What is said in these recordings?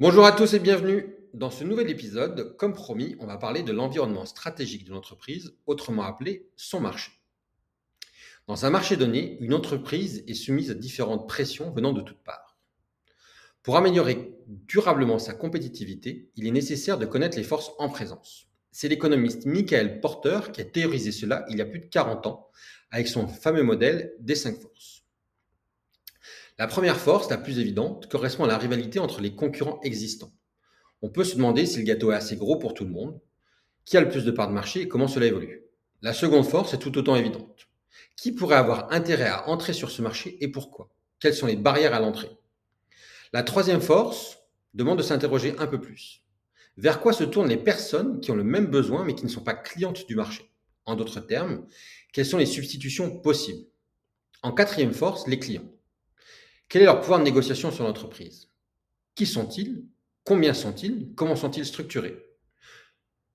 Bonjour à tous et bienvenue dans ce nouvel épisode. Comme promis, on va parler de l'environnement stratégique d'une entreprise, autrement appelé son marché. Dans un marché donné, une entreprise est soumise à différentes pressions venant de toutes parts. Pour améliorer durablement sa compétitivité, il est nécessaire de connaître les forces en présence. C'est l'économiste Michael Porter qui a théorisé cela il y a plus de 40 ans avec son fameux modèle des cinq forces. La première force, la plus évidente, correspond à la rivalité entre les concurrents existants. On peut se demander si le gâteau est assez gros pour tout le monde, qui a le plus de parts de marché et comment cela évolue. La seconde force est tout autant évidente. Qui pourrait avoir intérêt à entrer sur ce marché et pourquoi? Quelles sont les barrières à l'entrée? La troisième force demande de s'interroger un peu plus. Vers quoi se tournent les personnes qui ont le même besoin mais qui ne sont pas clientes du marché? En d'autres termes, quelles sont les substitutions possibles? En quatrième force, les clients. Quel est leur pouvoir de négociation sur l'entreprise? Qui sont-ils? Combien sont-ils? Comment sont-ils structurés?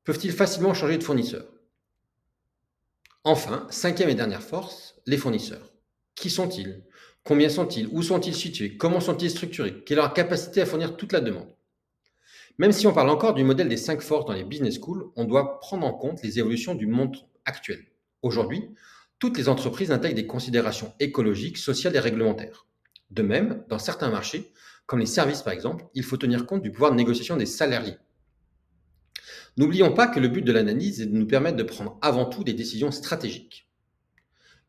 Peuvent-ils facilement changer de fournisseur? Enfin, cinquième et dernière force, les fournisseurs. Qui sont-ils? Combien sont-ils? Où sont-ils situés? Comment sont-ils structurés? Quelle est leur capacité à fournir toute la demande? Même si on parle encore du modèle des cinq forces dans les business schools, on doit prendre en compte les évolutions du monde actuel. Aujourd'hui, toutes les entreprises intègrent des considérations écologiques, sociales et réglementaires. De même, dans certains marchés, comme les services par exemple, il faut tenir compte du pouvoir de négociation des salariés. N'oublions pas que le but de l'analyse est de nous permettre de prendre avant tout des décisions stratégiques.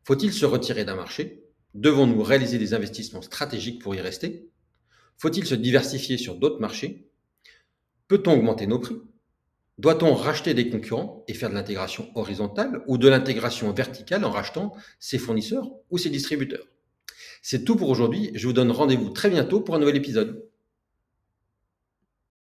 Faut-il se retirer d'un marché? Devons-nous réaliser des investissements stratégiques pour y rester? Faut-il se diversifier sur d'autres marchés? Peut-on augmenter nos prix? Doit-on racheter des concurrents et faire de l'intégration horizontale ou de l'intégration verticale en rachetant ses fournisseurs ou ses distributeurs? C'est tout pour aujourd'hui. Je vous donne rendez-vous très bientôt pour un nouvel épisode.